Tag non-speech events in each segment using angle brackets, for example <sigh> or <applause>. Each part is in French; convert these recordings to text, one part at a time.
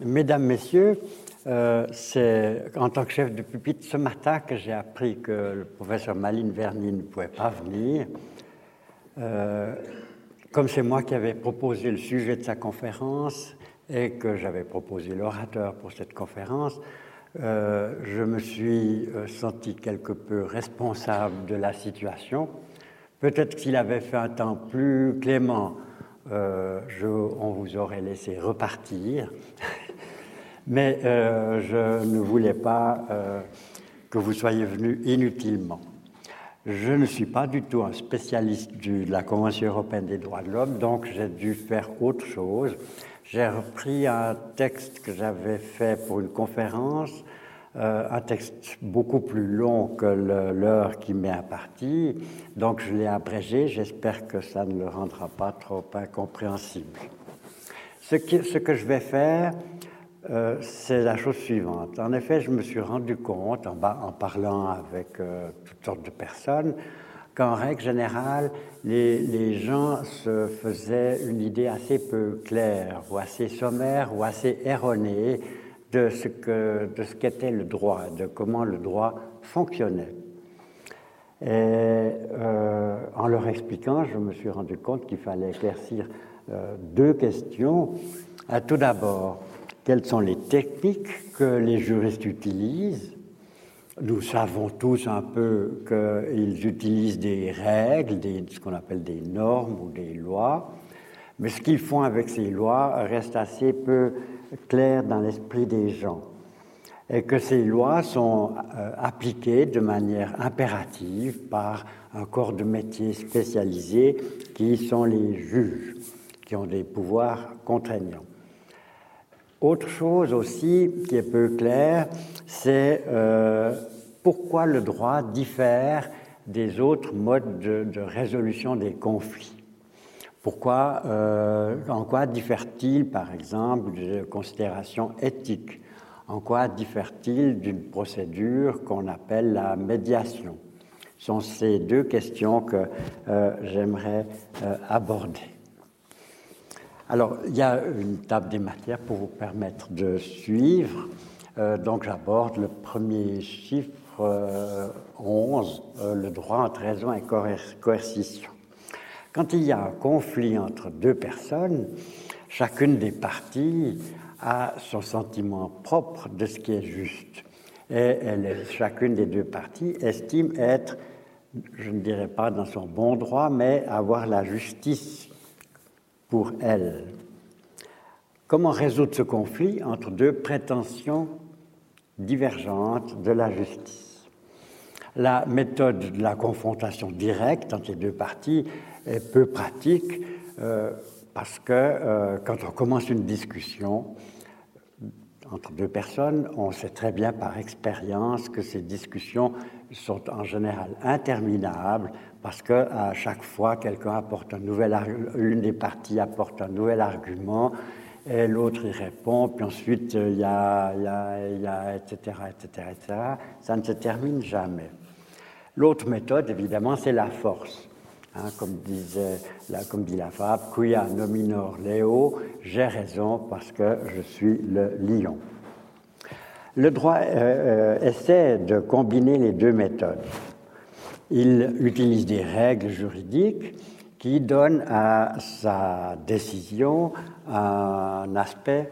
Mesdames, Messieurs, euh, c'est en tant que chef de pupitre ce matin que j'ai appris que le professeur Maline Verny ne pouvait pas venir. Euh, comme c'est moi qui avais proposé le sujet de sa conférence et que j'avais proposé l'orateur pour cette conférence, euh, je me suis senti quelque peu responsable de la situation. Peut-être s'il avait fait un temps plus clément, je, on vous aurait laissé repartir. Mais euh, je ne voulais pas euh, que vous soyez venus inutilement. Je ne suis pas du tout un spécialiste de la Convention européenne des droits de l'homme, donc j'ai dû faire autre chose. J'ai repris un texte que j'avais fait pour une conférence, euh, un texte beaucoup plus long que l'heure qui m'est impartie, donc je l'ai abrégé. J'espère que ça ne le rendra pas trop incompréhensible. Ce, que je vais faire, euh, c'est la chose suivante. En effet, je me suis rendu compte, en, parlant avec euh, toutes sortes de personnes, qu'en règle générale, les, gens se faisaient une idée assez peu claire, ou assez sommaire, ou assez erronée de ce qu'était le droit, de comment le droit fonctionnait. Et euh, en leur expliquant, je me suis rendu compte qu'il fallait éclaircir deux questions. Tout d'abord, quelles sont les techniques que les juristes utilisent. Nous savons tous un peu qu'ils utilisent des règles, ce qu'on appelle des normes ou des lois, mais ce qu'ils font avec ces lois reste assez peu clair dans l'esprit des gens et que ces lois sont euh, appliquées de manière impérative par un corps de métier spécialisé qui sont les juges, qui ont des pouvoirs contraignants. Autre chose aussi qui est peu claire, c'est euh, pourquoi le droit diffère des autres modes de, résolution des conflits? Pourquoi, euh, en quoi diffère-t-il, par exemple, de considérations éthiques En quoi diffère-t-il d'une procédure qu'on appelle la médiation? Ce sont ces deux questions que euh, j'aimerais aborder. Alors, il y a une table des matières pour vous permettre de suivre. Euh, donc, j'aborde le premier chiffre, 11, euh, euh, le droit entre raison et coercition. Quand il y a un conflit entre deux personnes, chacune des parties a son sentiment propre de ce qui est juste. Et chacune des deux parties estime être, je ne dirais pas dans son bon droit, mais avoir la justice pour elle. Comment résoudre ce conflit entre deux prétentions divergentes de la justice? La méthode de la confrontation directe entre les deux parties est peu pratique euh, parce que euh, quand on commence une discussion entre deux personnes, on sait très bien par expérience que ces discussions sont en général interminables parce que à chaque fois quelqu'un apporte un nouvel l'une des parties apporte un nouvel argument et l'autre y répond, puis ensuite y a, il y il y a etc., etc., etc. Ça ne se termine jamais. L'autre méthode, évidemment, c'est la force. Hein, comme, disait, la, comme dit la fable, quia nominor leo, j'ai raison parce que je suis le lion. Le droit euh, euh, essaie de combiner les deux méthodes. Il utilise des règles juridiques qui donnent à sa décision un aspect,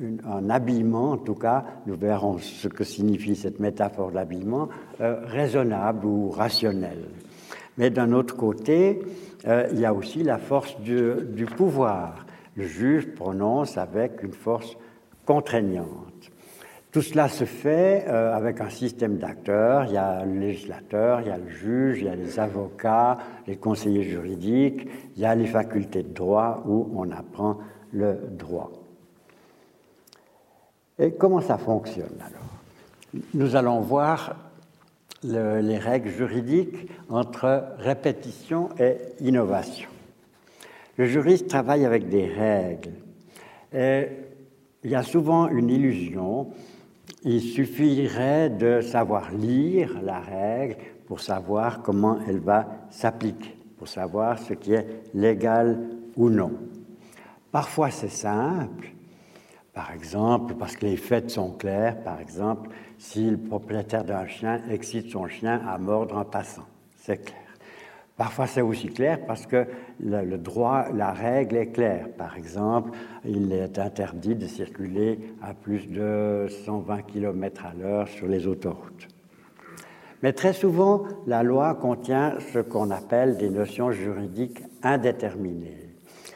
un habillement, en tout cas, nous verrons ce que signifie cette métaphore d'habillement, euh, raisonnable ou rationnel. Mais d'un autre côté, euh, il y a aussi la force du, pouvoir. Le juge prononce avec une force contraignante. Tout cela se fait euh, avec un système d'acteurs. Il y a le législateur, il y a le juge, il y a les avocats, les conseillers juridiques, il y a les facultés de droit où on apprend le droit. Et comment ça fonctionne alors? Nous allons voir le, les règles juridiques entre répétition et innovation. Le juriste travaille avec des règles. Et il y a souvent une illusion il suffirait de savoir lire la règle pour savoir comment elle va s'appliquer, pour savoir ce qui est légal ou non. Parfois c'est simple, Par exemple, parce que les faits sont clairs, par exemple, si le propriétaire d'un chien excite son chien à mordre en passant. C'est clair. Parfois, c'est aussi clair parce que le, droit, la règle est claire. Par exemple, il est interdit de circuler à plus de 120 km à l'heure sur les autoroutes. Mais très souvent, la loi contient ce qu'on appelle des notions juridiques indéterminées,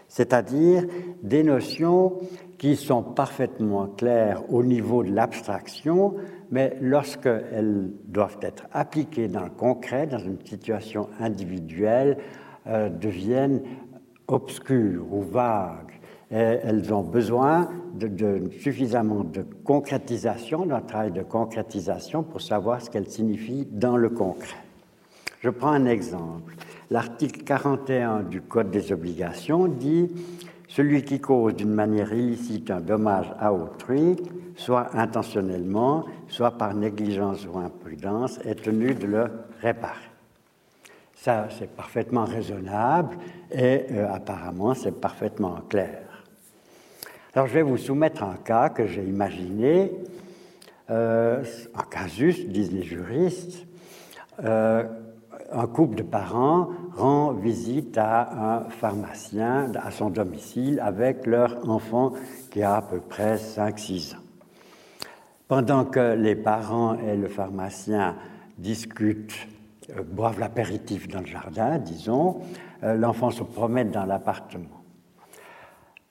c'est-à-dire des notions qui sont parfaitement claires au niveau de l'abstraction, mais lorsqu'elles doivent être appliquées dans le concret, dans une situation individuelle, euh, deviennent obscures ou vagues. Elles ont besoin de, suffisamment de concrétisation, d'un travail de concrétisation pour savoir ce qu'elles signifient dans le concret. Je prends un exemple. L'article 41 du Code des obligations dit celui qui cause d'une manière illicite un dommage à autrui, soit intentionnellement, soit par négligence ou imprudence, est tenu de le réparer. Ça, c'est parfaitement raisonnable et euh, apparemment, c'est parfaitement clair. Alors, je vais vous soumettre un cas que j'ai imaginé, euh, un casus, disent les juristes. Euh, un couple de parents rend visite à un pharmacien à son domicile avec leur enfant qui a à peu près 5-6 ans. Pendant que les parents et le pharmacien discutent, euh, boivent l'apéritif dans le jardin, disons, euh, l'enfant se promène dans l'appartement.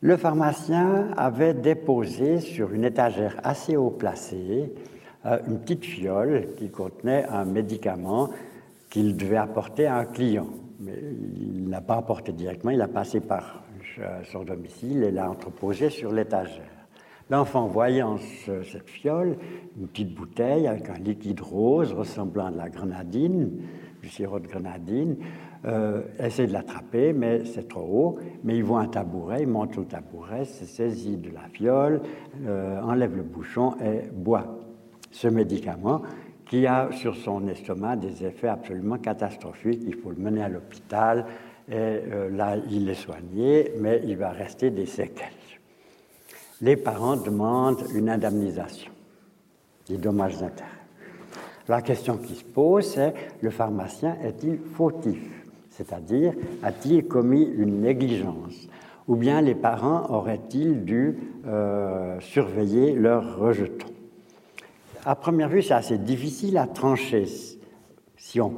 Le pharmacien avait déposé sur une étagère assez haut placée euh, une petite fiole qui contenait un médicament qu'il devait apporter à un client. Mais il n'a pas apporté directement, il a passé par son domicile et l'a entreposé sur l'étagère. L'enfant, voyant cette fiole, une petite bouteille avec un liquide rose ressemblant à de la grenadine, du sirop de grenadine, euh, essaie de l'attraper, mais c'est trop haut. Mais il voit un tabouret, il monte au tabouret, se saisit de la fiole, euh, enlève le bouchon et boit ce médicament qui a sur son estomac des effets absolument catastrophiques. Il faut le mener à l'hôpital et euh, là, il est soigné, mais il va rester des séquelles. Les parents demandent une indemnisation, des dommages intérêts. La question qui se pose, c'est le pharmacien est-il fautif? C'est-à-dire, a-t-il commis une négligence? Ou bien les parents auraient-ils dû euh, surveiller leurs rejetons à première vue, c'est assez difficile à trancher si on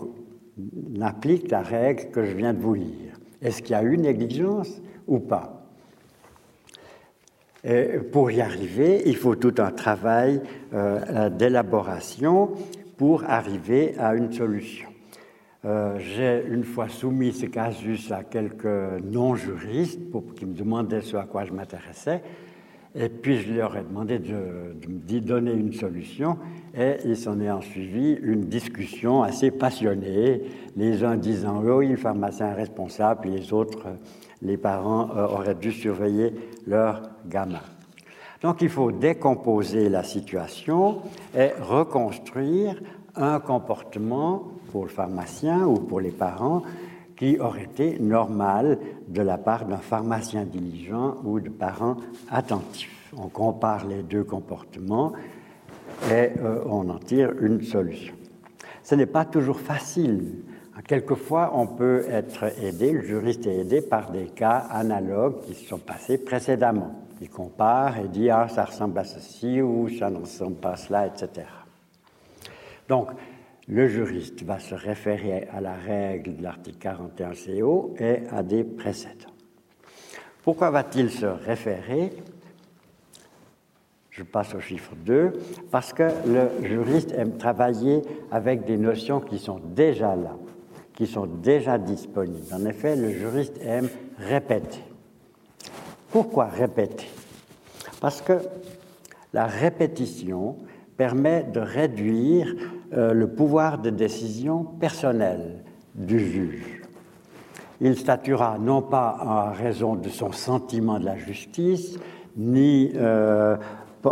applique la règle que je viens de vous lire. Est-ce qu'il y a eu négligence ou pas? Et Pour y arriver, il faut tout un travail euh, d'élaboration pour arriver à une solution. Euh, j'ai une fois soumis ce casus à quelques non-juristes qui me demandaient ce à quoi je m'intéressais. Et puis je leur ai demandé de, me donner une solution et il s'en est en suivi une discussion assez passionnée, les uns disant oui, le pharmacien est responsable, les autres, les parents euh, auraient dû surveiller leur gamin. Donc il faut décomposer la situation et reconstruire un comportement pour le pharmacien ou pour les parents qui aurait été normal de la part d'un pharmacien diligent ou de parents attentifs. On compare les deux comportements et euh, on en tire une solution. Ce n'est pas toujours facile. Quelquefois, on peut être aidé, le juriste est aidé par des cas analogues qui se sont passés précédemment. Il compare et dit ah ça ressemble à ceci ou ça ne ressemble pas à cela, etc. Donc le juriste va se référer à la règle de l'article 41 CO et à des précédents. Pourquoi va-t-il se référer? Je passe au chiffre 2, parce que le juriste aime travailler avec des notions qui sont déjà là, qui sont déjà disponibles. En effet, le juriste aime répéter. Pourquoi répéter? Parce que la répétition permet de réduire euh, le pouvoir de décision personnel du juge. Il statuera non pas en raison de son sentiment de la justice, ni euh,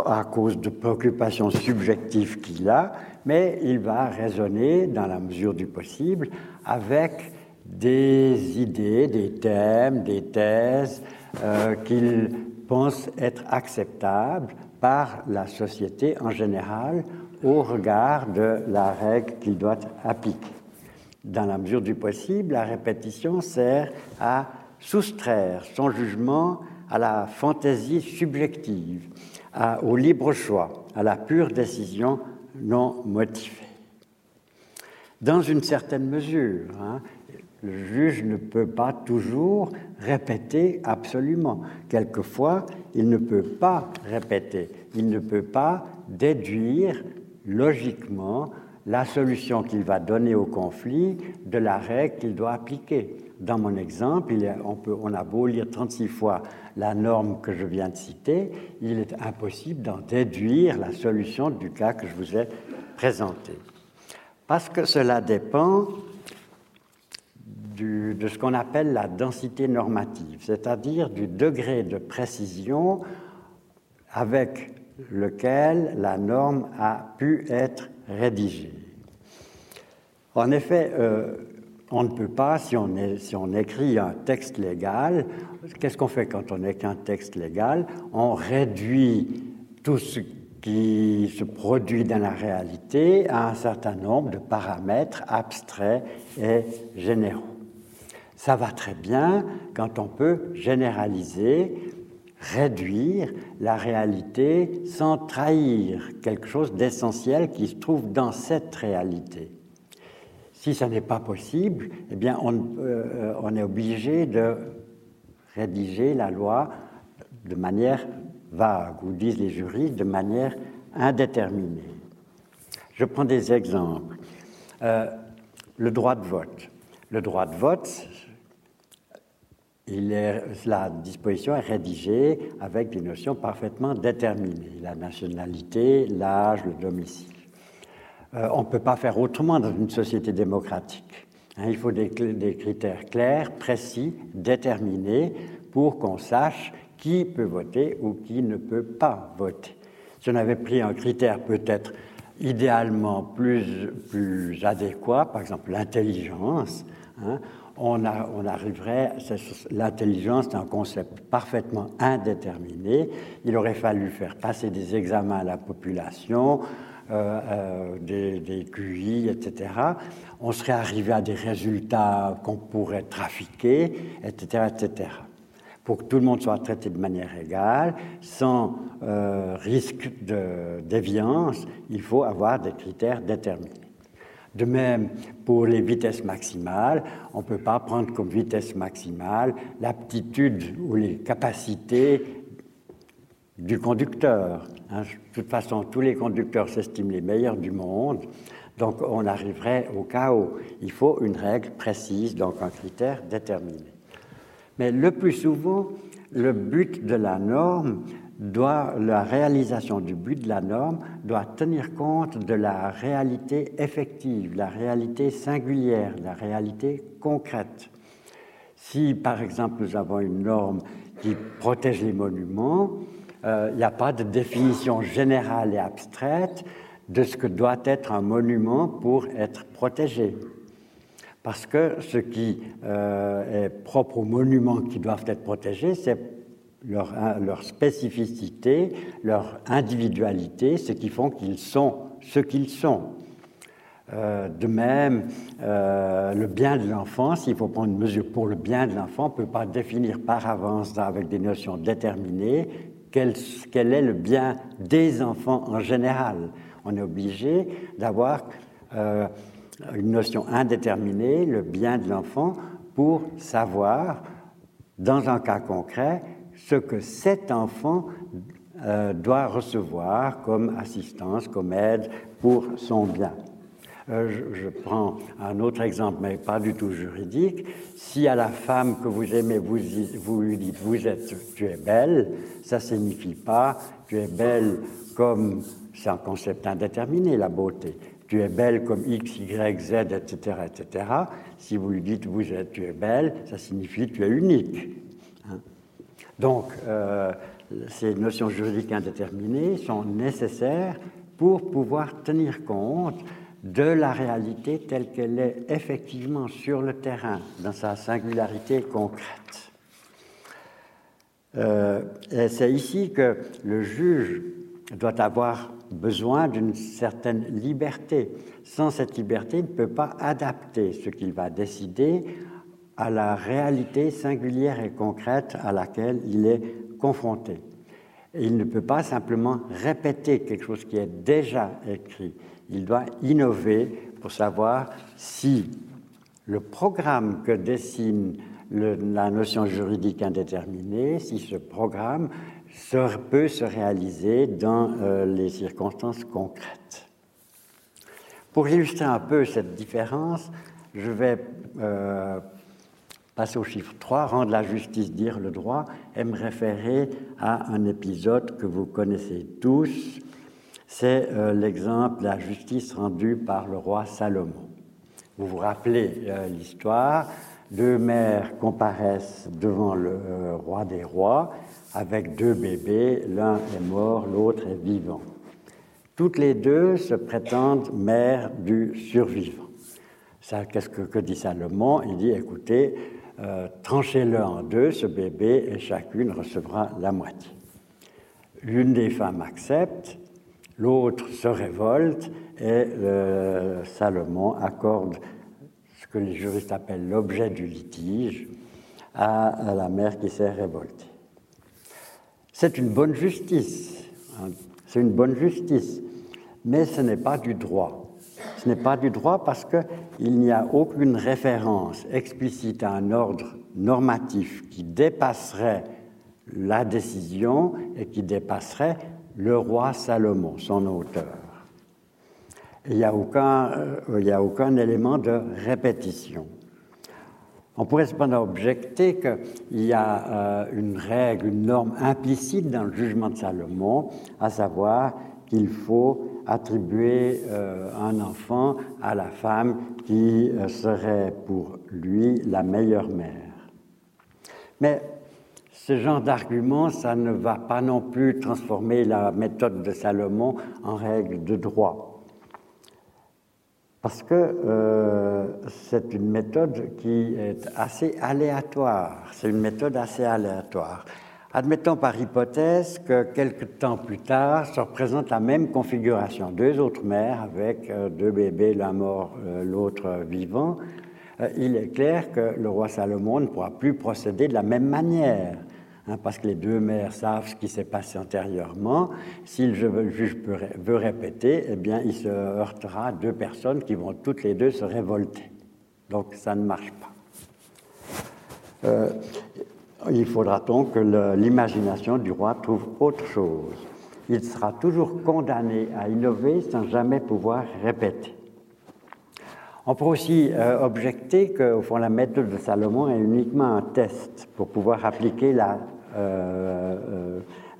à cause de préoccupations subjectives qu'il a, mais il va raisonner, dans la mesure du possible, avec des idées, des thèmes, des thèses euh, qu'il pense être acceptable par la société en général au regard de la règle qu'il doit appliquer. Dans la mesure du possible, la répétition sert à soustraire son jugement à la fantaisie subjective, au libre choix, à la pure décision non motivée. Dans une certaine mesure, hein, le juge ne peut pas toujours répéter absolument. Quelquefois, il ne peut pas répéter, il ne peut pas déduire logiquement la solution qu'il va donner au conflit de la règle qu'il doit appliquer. Dans mon exemple, on, on, a beau lire 36 fois la norme que je viens de citer, il est impossible d'en déduire la solution du cas que je vous ai présenté. Parce que cela dépend de ce qu'on appelle la densité normative, c'est-à-dire du degré de précision avec lequel la norme a pu être rédigée. En effet, euh, on ne peut pas, si on, si on écrit un texte légal, qu'est-ce qu'on fait quand on écrit un texte légal? On réduit tout ce qui se produit dans la réalité à un certain nombre de paramètres abstraits et généraux. Ça va très bien quand on peut généraliser, réduire la réalité sans trahir quelque chose d'essentiel qui se trouve dans cette réalité. Si ça n'est pas possible, eh bien on, euh, est obligé de rédiger la loi de manière vague, ou disent les juristes, de manière indéterminée. Je prends des exemples. Euh, le droit de vote. Le droit de vote, la disposition est rédigée avec des notions parfaitement déterminées, la nationalité, l'âge, le domicile. Euh, on ne peut pas faire autrement dans une société démocratique. Hein, il faut des, critères clairs, précis, déterminés pour qu'on sache qui peut voter ou qui ne peut pas voter. Si on avait pris un critère peut-être idéalement plus, plus adéquat, par exemple l'intelligence, hein, on, arriverait, l'intelligence est un concept parfaitement indéterminé, il aurait fallu faire passer des examens à la population, euh, euh, des, des, QI, etc., on serait arrivé à des résultats qu'on pourrait trafiquer, etc., etc. Pour que tout le monde soit traité de manière égale, sans euh, risque de déviance, il faut avoir des critères déterminés. De même, pour les vitesses maximales, on ne peut pas prendre comme vitesse maximale l'aptitude ou les capacités du conducteur. Hein. De toute façon, tous les conducteurs s'estiment les meilleurs du monde, donc on arriverait au chaos. Il faut une règle précise, donc un critère déterminé. Mais le plus souvent, le but de la norme doit, la réalisation du but de la norme doit tenir compte de la réalité effective, la réalité singulière, la réalité concrète. Si, par exemple, nous avons une norme qui protège les monuments, euh, il n'y a pas de définition générale et abstraite de ce que doit être un monument pour être protégé. Parce que ce qui euh, est propre aux monuments qui doivent être protégés, c'est leur, spécificité, leur individualité, ce qui font qu'ils sont ce qu'ils sont. Euh, de même, euh, le bien de l'enfant, s'il faut prendre une mesure pour le bien de l'enfant, on ne peut pas définir par avance avec des notions déterminées quel, quel, est le bien des enfants en général. On est obligé d'avoir euh, une notion indéterminée, le bien de l'enfant, pour savoir, dans un cas concret, ce que cet enfant euh, doit recevoir comme assistance, comme aide pour son bien. Euh, je, prends un autre exemple, mais pas du tout juridique. Si à la femme que vous aimez, vous, vous lui dites vous êtes, tu es belle, ça signifie pas tu es belle comme c'est un concept indéterminé, la beauté. Tu es belle comme X, Y, Z, etc., etc. Si vous lui dites vous êtes, tu es belle, ça signifie tu es unique. Donc, euh, ces notions juridiques indéterminées sont nécessaires pour pouvoir tenir compte de la réalité telle qu'elle est effectivement sur le terrain, dans sa singularité concrète. Euh, c'est ici que le juge doit avoir besoin d'une certaine liberté. Sans cette liberté, il ne peut pas adapter ce qu'il va décider à la réalité singulière et concrète à laquelle il est confronté. il ne peut pas simplement répéter quelque chose qui est déjà écrit. Il doit innover pour savoir si le programme que dessine la notion juridique indéterminée, si ce programme peut se réaliser dans euh, les circonstances concrètes. Pour illustrer un peu cette différence, je vais euh, passer au chiffre 3, rendre la justice, dire le droit, et me référer à un épisode que vous connaissez tous. C'est euh, l'exemple de la justice rendue par le roi Salomon. Vous vous rappelez l'histoire deux mères comparaissent devant le euh, roi des rois avec deux bébés, l'un est mort, l'autre est vivant. Toutes les deux se prétendent mères du survivant. Qu'est-ce que, dit Salomon? Il dit, écoutez, euh, tranchez-le en deux, ce bébé, et chacune recevra la moitié. L'une des femmes accepte, l'autre se révolte, et euh, Salomon accorde que les juristes appellent l'objet du litige, à, la mère qui s'est révoltée. C'est une bonne justice, hein. c'est une bonne justice, mais ce n'est pas du droit. Ce n'est pas du droit parce qu'il n'y a aucune référence explicite à un ordre normatif qui dépasserait la décision et qui dépasserait le roi Salomon, son auteur il n'y a, aucun, euh, a aucun élément de répétition. On pourrait cependant objecter qu'il y a euh, une règle, une norme implicite dans le jugement de Salomon, à savoir qu'il faut attribuer euh, un enfant à la femme qui serait pour lui la meilleure mère. Mais ce genre d'argument, ça ne va pas non plus transformer la méthode de Salomon en règle de droit parce que euh, c'est une méthode qui est assez aléatoire. C'est une méthode assez aléatoire. Admettons par hypothèse que quelques temps plus tard se représente la même configuration, deux autres mères avec euh, deux bébés, l'un mort, euh, l'autre vivant. il est clair que le roi Salomon ne pourra plus procéder de la même manière. Hein, parce que les deux mères savent ce qui s'est passé antérieurement. Si le juge veut répéter, eh bien, il se heurtera à deux personnes qui vont toutes les deux se révolter. Donc, ça ne marche pas. Euh, il faudra donc que l'imagination du roi trouve autre chose. Il sera toujours condamné à innover sans jamais pouvoir répéter. On peut aussi euh, objecter qu'au fond, la méthode de Salomon est uniquement un test pour pouvoir appliquer euh,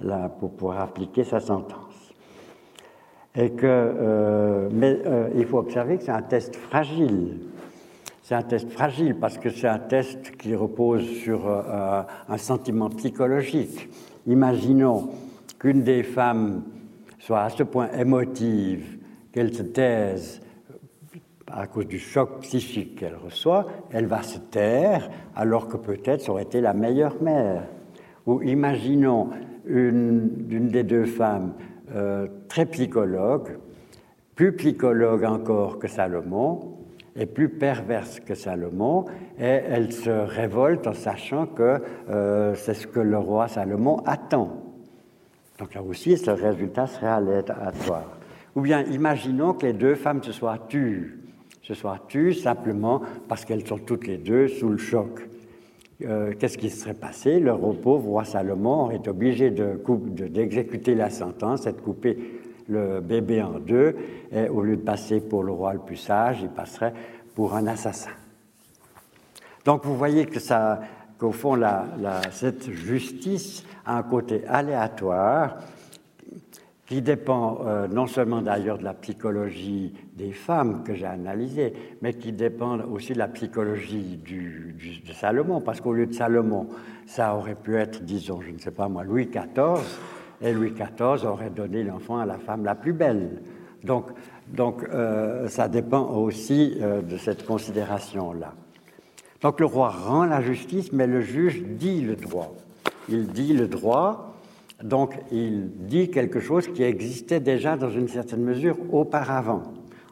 euh, pour pouvoir appliquer sa sentence. Et que, mais il faut observer que c'est un test fragile. C'est un test fragile parce que c'est un test qui repose sur un sentiment psychologique. Imaginons qu'une des femmes soit à ce point émotive qu'elle se taise à cause du choc psychique qu'elle reçoit, elle va se taire alors que peut-être ça aurait été la meilleure mère ou imaginons une, des deux femmes euh, très psychologue, plus psychologue encore que Salomon, et plus perverse que Salomon, et elle se révolte en sachant que euh, c'est ce que le roi Salomon attend. Donc là aussi, ce résultat serait aléatoire. Ou bien imaginons que les deux femmes se soient tues, se soient tues simplement parce qu'elles sont toutes les deux sous le choc. Euh, qu'est-ce qui serait passé? Le pauvre roi Salomon est obligé d'exécuter de, la sentence et de le bébé en deux, et au lieu de passer pour le roi le plus sage, il passerait pour un assassin. Donc vous voyez que ça, qu'au fond, cette justice a un côté aléatoire qui dépend euh, non seulement d'ailleurs de la psychologie des femmes que j'ai analysées, mais qui dépend aussi de la psychologie du, de Salomon, parce qu'au lieu de Salomon, ça aurait pu être, disons, je ne sais pas moi, Louis XIV, et Louis XIV aurait donné l'enfant à la femme la plus belle. Donc, donc euh, ça dépend aussi euh, de cette considération-là. Donc le roi rend la justice, mais le juge dit le droit. il dit le droit, donc il dit quelque chose qui existait déjà dans une certaine mesure auparavant,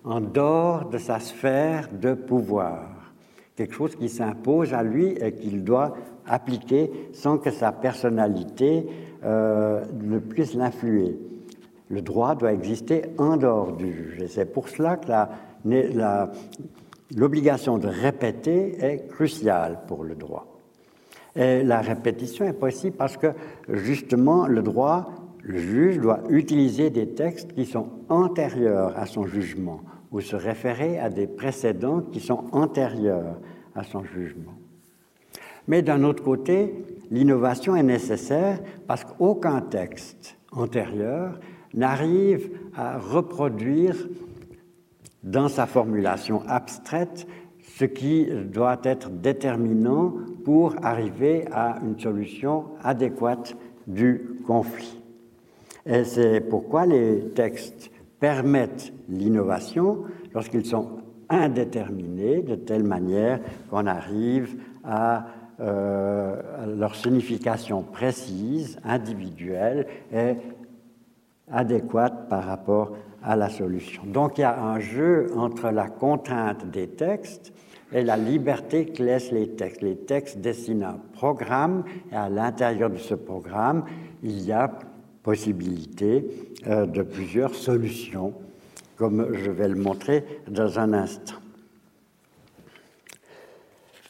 en dehors de sa sphère de pouvoir, quelque chose qui s'impose à lui et qu'il doit appliquer sans que sa personnalité euh, ne puisse l'influer. Le droit doit exister en dehors du juge. Et c'est pour cela que l'obligation de répéter est cruciale pour le droit. Et la répétition est possible parce que justement le droit, le juge doit utiliser des textes qui sont antérieurs à son jugement ou se référer à des précédents qui sont antérieurs à son jugement. Mais d'un autre côté, l'innovation est nécessaire parce qu'aucun texte antérieur n'arrive à reproduire dans sa formulation abstraite ce qui doit être déterminant pour arriver à une solution adéquate du conflit. Et c'est pourquoi les textes permettent l'innovation lorsqu'ils sont indéterminés de telle manière qu'on arrive à, euh, leur signification précise, individuelle et adéquate par rapport à la solution. Donc il y a un jeu entre la contrainte des textes et la liberté que laissent les textes. Les textes dessinent un programme et à l'intérieur de ce programme, il y a possibilité euh, de plusieurs solutions, comme je vais le montrer dans un instant.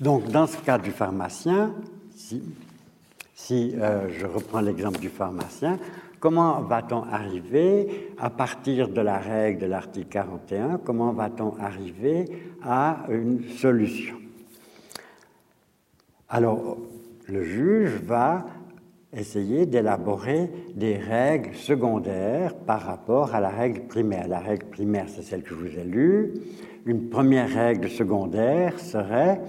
Donc, dans ce cas du pharmacien, si, euh, je reprends l'exemple du pharmacien, Comment va-t-on arriver, à partir de la règle de l'article 41, comment va-t-on arriver à une solution? Alors, le juge va essayer d'élaborer des règles secondaires par rapport à la règle primaire. La règle primaire, c'est celle que je vous ai lue. Une première règle secondaire serait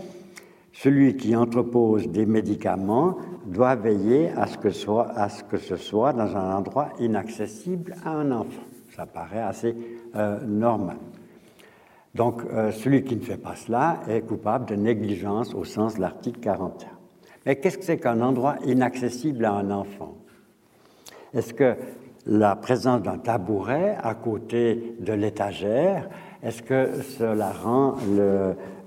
celui qui entrepose des médicaments doit veiller à ce, que ce soit dans un endroit inaccessible à un enfant. Ça paraît assez euh, normal. Donc, euh, celui qui ne fait pas cela est coupable de négligence au sens de l'article 41. Mais qu'est-ce que c'est qu'un endroit inaccessible à un enfant? Est-ce que la présence d'un tabouret à côté de l'étagère, est-ce que cela rend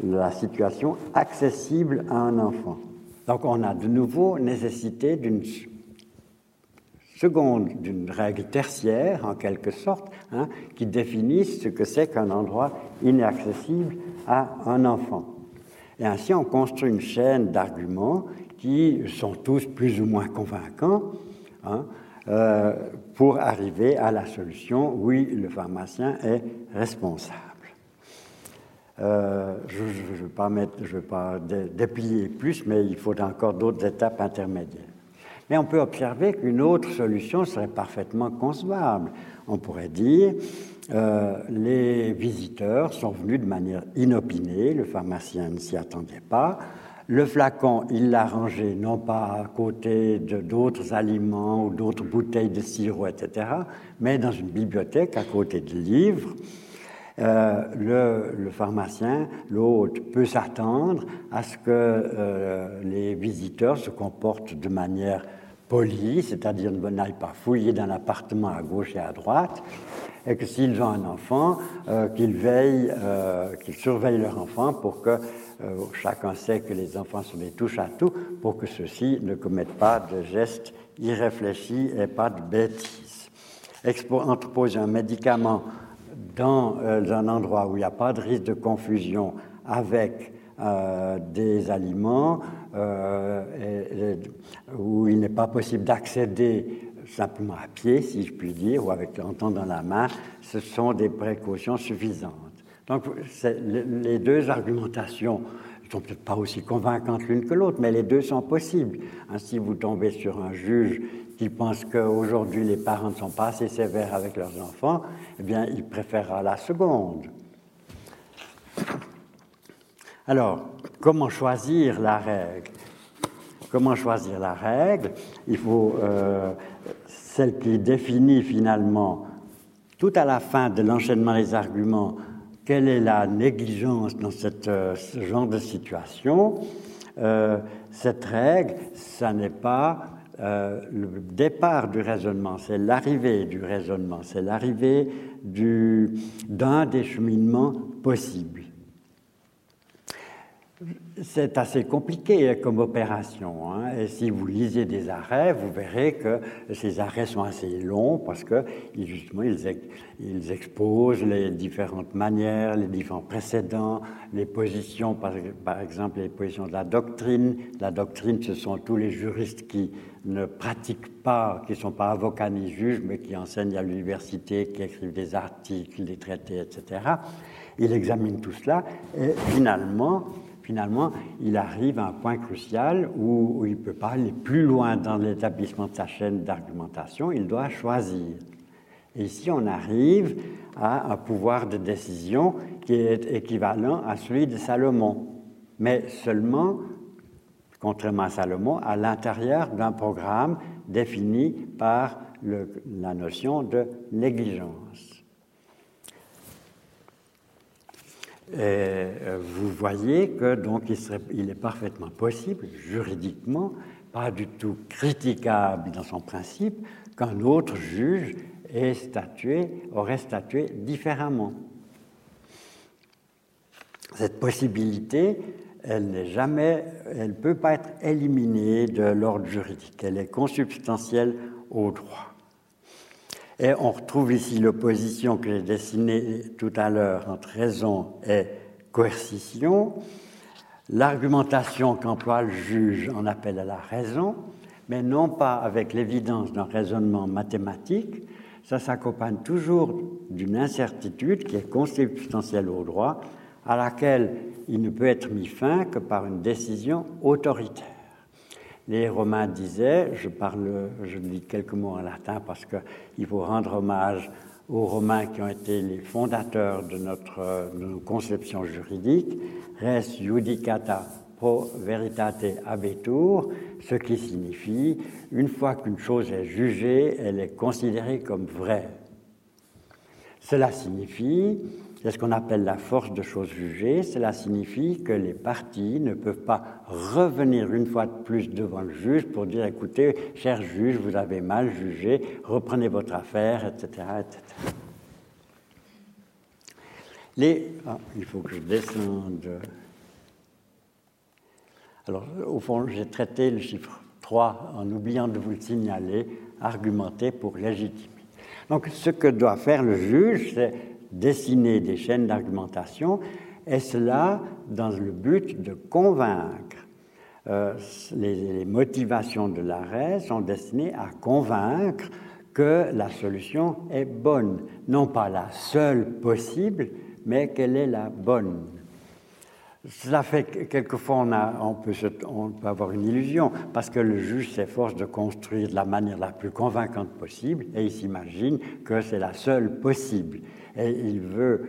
la situation accessible à un enfant? Donc on a de nouveau nécessité d'une seconde, d'une règle tertiaire en quelque sorte, hein, qui définisse ce que c'est qu'un endroit inaccessible à un enfant. Et ainsi on construit une chaîne d'arguments qui sont tous plus ou moins convaincants hein, euh, pour arriver à la solution oui, le pharmacien est responsable. Euh, je ne veux pas, déplier plus, mais il faut encore d'autres étapes intermédiaires. Mais on peut observer qu'une autre solution serait parfaitement concevable. On pourrait dire, euh, les visiteurs sont venus de manière inopinée, le pharmacien ne s'y attendait pas. Le flacon, il l'a rangé non pas à côté d'autres aliments ou d'autres bouteilles de sirop, etc., mais dans une bibliothèque à côté de livres. Euh, le, pharmacien, l'hôte, peut s'attendre à ce que euh, les visiteurs se comportent de manière polie, c'est-à-dire ne n'aillent pas fouiller dans l'appartement à gauche et à droite, et que s'ils ont un enfant, euh, qu'ils veillent, qu'ils surveillent leur enfant pour que chacun sait que les enfants sont des touches à tout, pour que ceux-ci ne commettent pas de gestes irréfléchis et pas de bêtises. entreposer un médicament dans euh, un endroit où il n'y a pas de risque de confusion avec euh, des aliments, euh, où il n'est pas possible d'accéder simplement à pied, si je puis dire, ou avec l'entend dans la main, ce sont des précautions suffisantes. Donc les deux argumentations ne sont peut-être pas aussi convaincantes l'une que l'autre, mais les deux sont possibles. Ainsi, vous tombez sur un juge qui pense qu'aujourd'hui les parents ne sont pas assez sévères avec leurs enfants, eh bien, il préférera la seconde. Alors, comment choisir la règle? Comment choisir la règle? Il faut euh, celle qui définit finalement, tout à la fin de l'enchaînement des arguments, quelle est la négligence dans cette, euh, ce genre de situation? Euh, cette règle, ça n'est pas euh, le départ du raisonnement, c'est l'arrivée du raisonnement, c'est l'arrivée d'un des cheminements possibles. C'est assez compliqué comme opération. Hein. Et si vous lisez des arrêts, vous verrez que ces arrêts sont assez longs parce que justement ils, exposent les différentes manières, les différents précédents, les positions, par, par, exemple les positions de la doctrine. La doctrine, ce sont tous les juristes qui ne pratiquent pas, qui ne sont pas avocats ni juges, mais qui enseignent à l'université, qui écrivent des articles, des traités, etc. Il examine tout cela et finalement, finalement, il arrive à un point crucial où, il ne peut pas aller plus loin dans l'établissement de sa chaîne d'argumentation, il doit choisir. Et ici, on arrive à un pouvoir de décision qui est équivalent à celui de Salomon, mais seulement, contrairement à Salomon, à l'intérieur d'un programme défini par la notion de négligence. Et euh, vous voyez que donc il, est parfaitement possible, juridiquement, pas du tout critiquable dans son principe, qu'un autre juge ait statué, aurait statué différemment. Cette possibilité, elle n'est jamais, elle ne peut pas être éliminée de l'ordre juridique. Elle est consubstantielle au droit. Et on retrouve ici l'opposition que j'ai dessinée tout à l'heure entre raison et coercition. L'argumentation qu'emploie le juge en appelle à la raison, mais non pas avec l'évidence d'un raisonnement mathématique. Ça s'accompagne toujours d'une incertitude qui est consubstantielle au droit, à laquelle il ne peut être mis fin que par une décision autoritaire. Les Romains disaient, je parle, je dis quelques mots en latin parce qu'il faut rendre hommage aux Romains qui ont été les fondateurs de, notre, de nos conceptions juridiques, res judicata pro veritate habetur, ce qui signifie, une fois qu'une chose est jugée, elle est considérée comme vraie. Cela signifie c'est ce qu'on appelle la force de chose jugée. Cela signifie que les parties ne peuvent pas revenir une fois de plus devant le juge pour dire écoutez, cher juge, vous avez mal jugé, reprenez votre affaire, etc. Les, ah, il faut que je descende. Alors, au fond, j'ai traité le chiffre 3 en oubliant de vous le signaler, argumenter pour légitimer. Donc, ce que doit faire le juge, c'est dessiner des chaînes d'argumentation, et cela dans le but de convaincre. Euh, les, motivations de l'arrêt sont destinées à convaincre que la solution est bonne, non pas la seule possible, mais qu'elle est la bonne. Cela fait que quelquefois on, peut avoir une illusion parce que le juge s'efforce de construire de la manière la plus convaincante possible et il s'imagine que c'est la seule possible et il veut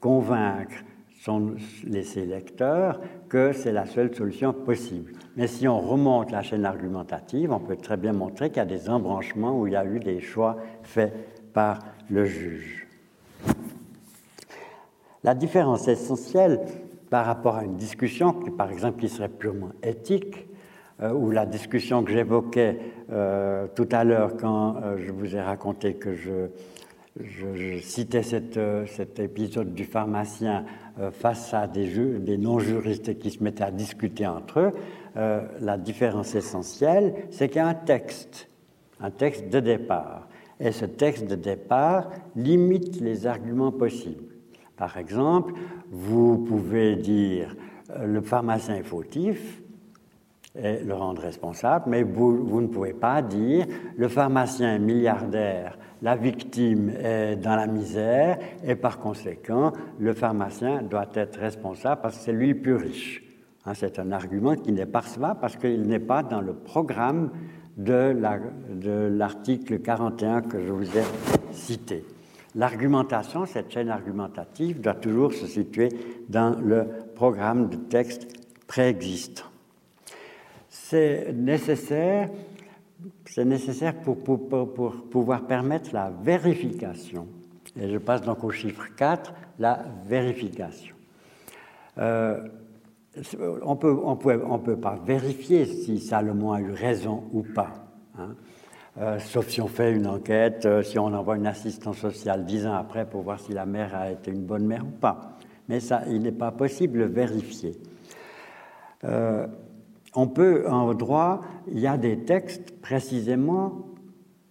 convaincre les, ses lecteurs que c'est la seule solution possible. Mais si on remonte la chaîne argumentative, on peut très bien montrer qu'il y a des embranchements où il y a eu des choix faits par le juge. La différence essentielle par rapport à une discussion, qui, par exemple, qui serait purement éthique, euh, ou la discussion que j'évoquais euh, tout à l'heure quand euh, je vous ai raconté que je citais cet épisode du pharmacien face à des, non-juristes qui se mettaient à discuter entre eux. La différence essentielle, c'est qu'il y a un texte, un texte de départ. Et ce texte de départ limite les arguments possibles. Par exemple, vous pouvez dire le pharmacien est fautif, et le rendre responsable, mais vous, vous, ne pouvez pas dire le pharmacien est milliardaire la victime est dans la misère et par conséquent, le pharmacien doit être responsable parce que c'est lui le plus riche. Hein, c'est un argument qui n'est pas recevable parce qu'il n'est pas dans le programme de l'article 41 que je vous ai cité. L'argumentation, cette chaîne argumentative, doit toujours se situer dans le programme de texte préexistant. C'est nécessaire c'est nécessaire pour, pouvoir permettre la vérification. Et je passe donc au chiffre 4, la vérification. Euh, on ne peut pas vérifier si Salomon a eu raison ou pas. Hein. Euh, sauf si on fait une enquête, euh, si on envoie une assistance sociale dix ans après pour voir si la mère a été une bonne mère ou pas. Mais ça, il n'est pas possible de vérifier. Euh, on peut, en droit, il y a des textes précisément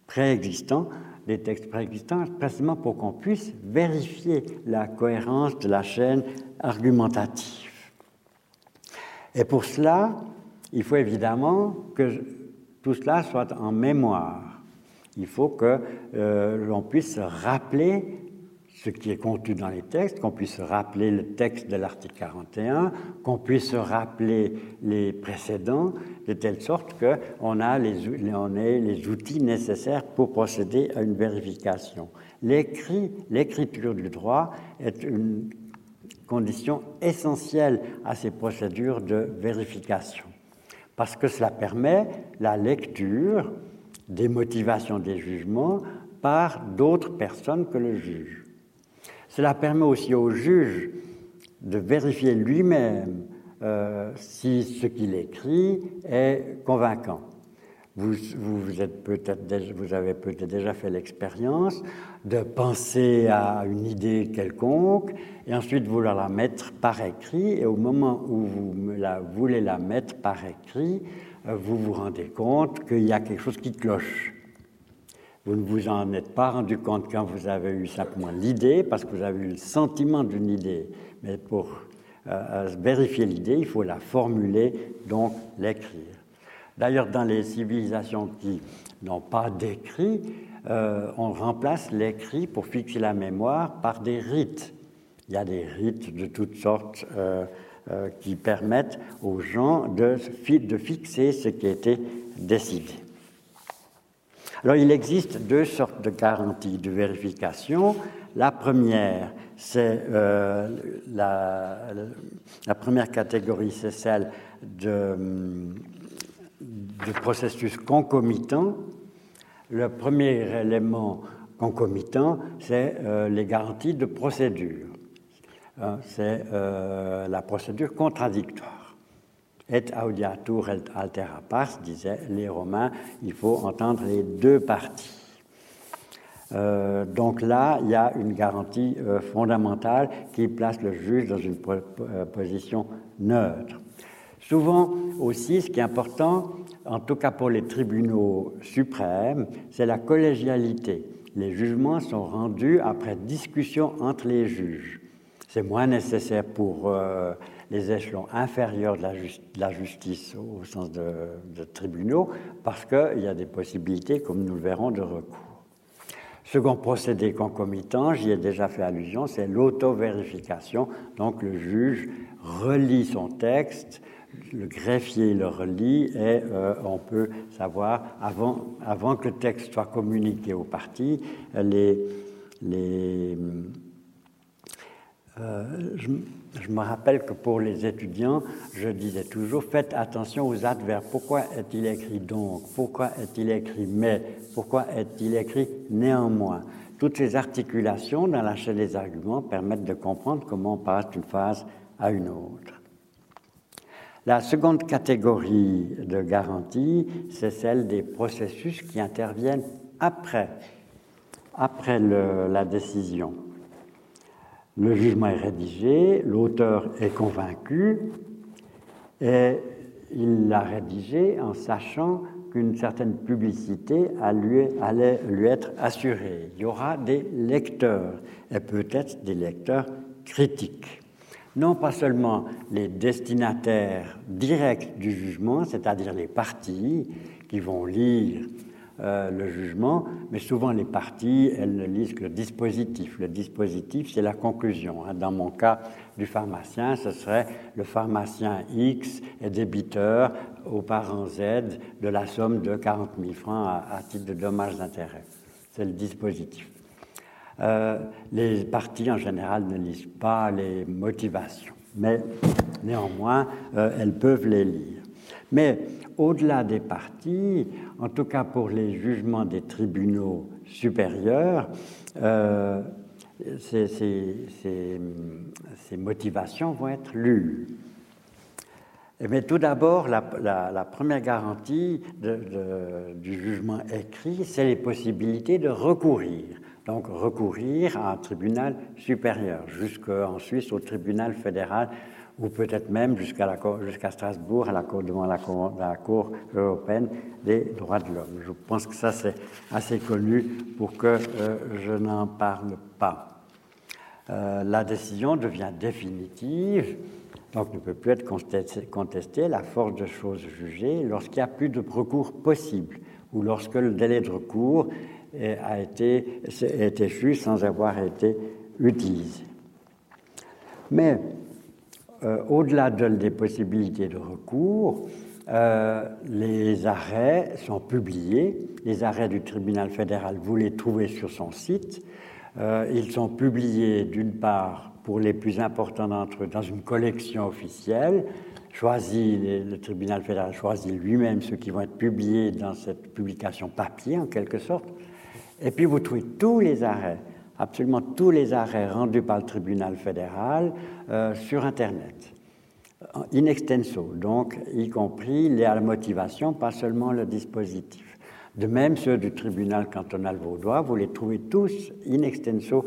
préexistants, des textes préexistants précisément pour qu'on puisse vérifier la cohérence de la chaîne argumentative. Et pour cela, il faut évidemment que tout cela soit en mémoire. Il faut que euh, l'on puisse rappeler ce qui est contenu dans les textes, qu'on puisse rappeler le texte de l'article 41, qu'on puisse rappeler les précédents, de telle sorte qu'on ait les outils nécessaires pour procéder à une vérification. L'écrit, l'écriture du droit est une condition essentielle à ces procédures de vérification parce que cela permet la lecture des motivations des jugements par d'autres personnes que le juge. Cela permet aussi au juge de vérifier lui-même euh, si ce qu'il écrit est convaincant. Vous, avez peut-être déjà fait l'expérience de penser à une idée quelconque et ensuite vouloir la mettre par écrit. Et au moment où vous voulez la mettre par écrit, euh, vous vous rendez compte qu'il y a quelque chose qui cloche. Vous ne vous en êtes pas rendu compte quand vous avez eu simplement l'idée, parce que vous avez eu le sentiment d'une idée. Mais pour euh, vérifier l'idée, il faut la formuler, donc l'écrire. D'ailleurs, dans les civilisations qui n'ont pas d'écrit, euh, on remplace l'écrit pour fixer la mémoire par des rites. Il y a des rites de toutes sortes euh, euh, qui permettent aux gens de, de fixer ce qui a été décidé. Alors, il existe deux sortes de garanties de vérification. La première, c'est la, la, première catégorie, c'est celle de du processus concomitant. Le premier élément concomitant, c'est euh, les garanties de procédure. Hein, c'est euh, la procédure contradictoire. Et audiatur et altera pars, disaient les Romains, il faut entendre les deux parties. Euh, donc là, il y a une garantie fondamentale qui place le juge dans une position neutre. Souvent aussi, ce qui est important, en tout cas pour les tribunaux suprêmes, c'est la collégialité. Les jugements sont rendus après discussion entre les juges. C'est moins nécessaire pour euh, les échelons inférieurs de la, justice au sens de, de tribunaux parce qu'il y a des possibilités, comme nous le verrons, de recours. Second procédé concomitant, j'y ai déjà fait allusion, c'est l'auto-vérification. Donc le juge relit son texte, le greffier le relit et euh, on peut savoir, avant, que le texte soit communiqué aux parties, euh, je, je, me rappelle que pour les étudiants, je disais toujours faites attention aux adverbes. Pourquoi est-il écrit donc? Pourquoi est-il écrit mais? Pourquoi est-il écrit néanmoins? Toutes ces articulations dans la chaîne des arguments permettent de comprendre comment on passe d'une phase à une autre. La seconde catégorie de garantie, c'est celle des processus qui interviennent après, la décision. Le jugement est rédigé, l'auteur est convaincu et il l'a rédigé en sachant qu'une certaine publicité allait lui être assurée. Il y aura des lecteurs et peut-être des lecteurs critiques non pas seulement les destinataires directs du jugement, c'est-à-dire les parties qui vont lire euh, le jugement, mais souvent les parties, elles ne lisent que le dispositif. Le dispositif, c'est la conclusion. Hein. Dans mon cas du pharmacien, ce serait le pharmacien X est débiteur au parent Z de la somme de 40 000 francs à, à titre de dommages d'intérêt. C'est le dispositif. Euh, les parties en général ne lisent pas les motivations, mais néanmoins, euh, elles peuvent les lire. Mais au-delà des parties, en tout cas pour les jugements des tribunaux supérieurs, euh, ces, motivations vont être lues. mais tout d'abord, la, première garantie du jugement écrit, c'est les possibilités de recourir. Donc recourir à un tribunal supérieur, jusqu'en Suisse au tribunal fédéral, ou peut-être même jusqu'à Strasbourg, à la cour, devant la cour, européenne des droits de l'homme. Je pense que ça c'est assez connu pour que euh, je n'en parle pas. Euh, la décision devient définitive donc ne peut plus être contesté la force de choses jugées lorsqu'il n'y a plus de recours possible ou lorsque le délai de recours a été, est sans avoir été utilisé. Mais euh, au-delà des possibilités de recours, euh, les arrêts sont publiés. Les arrêts du tribunal fédéral, vous les trouvez sur son site. Euh, ils sont publiés d'une part pour les plus importants d'entre eux dans une collection officielle, choisi, le tribunal fédéral choisit lui-même ceux qui vont être publiés dans cette publication papier en quelque sorte, et puis vous trouvez tous les arrêts, absolument tous les arrêts rendus par le tribunal fédéral euh, sur Internet, in extenso, donc y compris la motivation, pas seulement le dispositif. De même, ceux du tribunal cantonal vaudois, vous les trouvez tous in extenso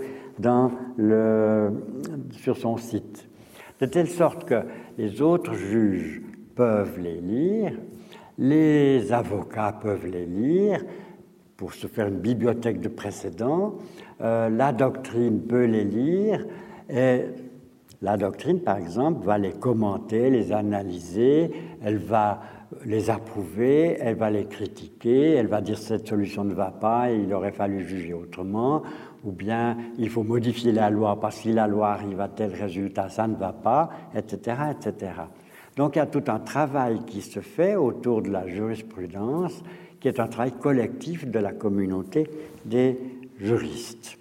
sur son site. De telle sorte que les autres juges peuvent les lire, les avocats peuvent les lire pour se faire une bibliothèque de précédents, euh, la doctrine peut les lire, et la doctrine, par exemple, va les commenter, les analyser, elle va les approuver, elle va les critiquer, elle va dire cette solution ne va pas et il aurait fallu juger autrement, ou bien il faut modifier la loi parce que si la loi arrive à tel résultat, ça ne va pas, etc., etc. Donc il y a tout un travail qui se fait autour de la jurisprudence, qui est un travail collectif de la communauté des juristes.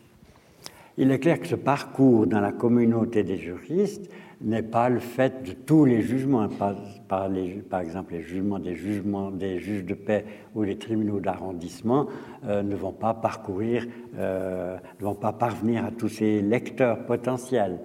Il est clair que ce parcours dans la communauté des juristes n'est pas le fait de tous les jugements, par, par, par exemple les jugements des jugements des juges de paix ou les tribunaux d'arrondissement euh, ne vont pas parcourir, euh, ne vont pas parvenir à tous ces lecteurs potentiels.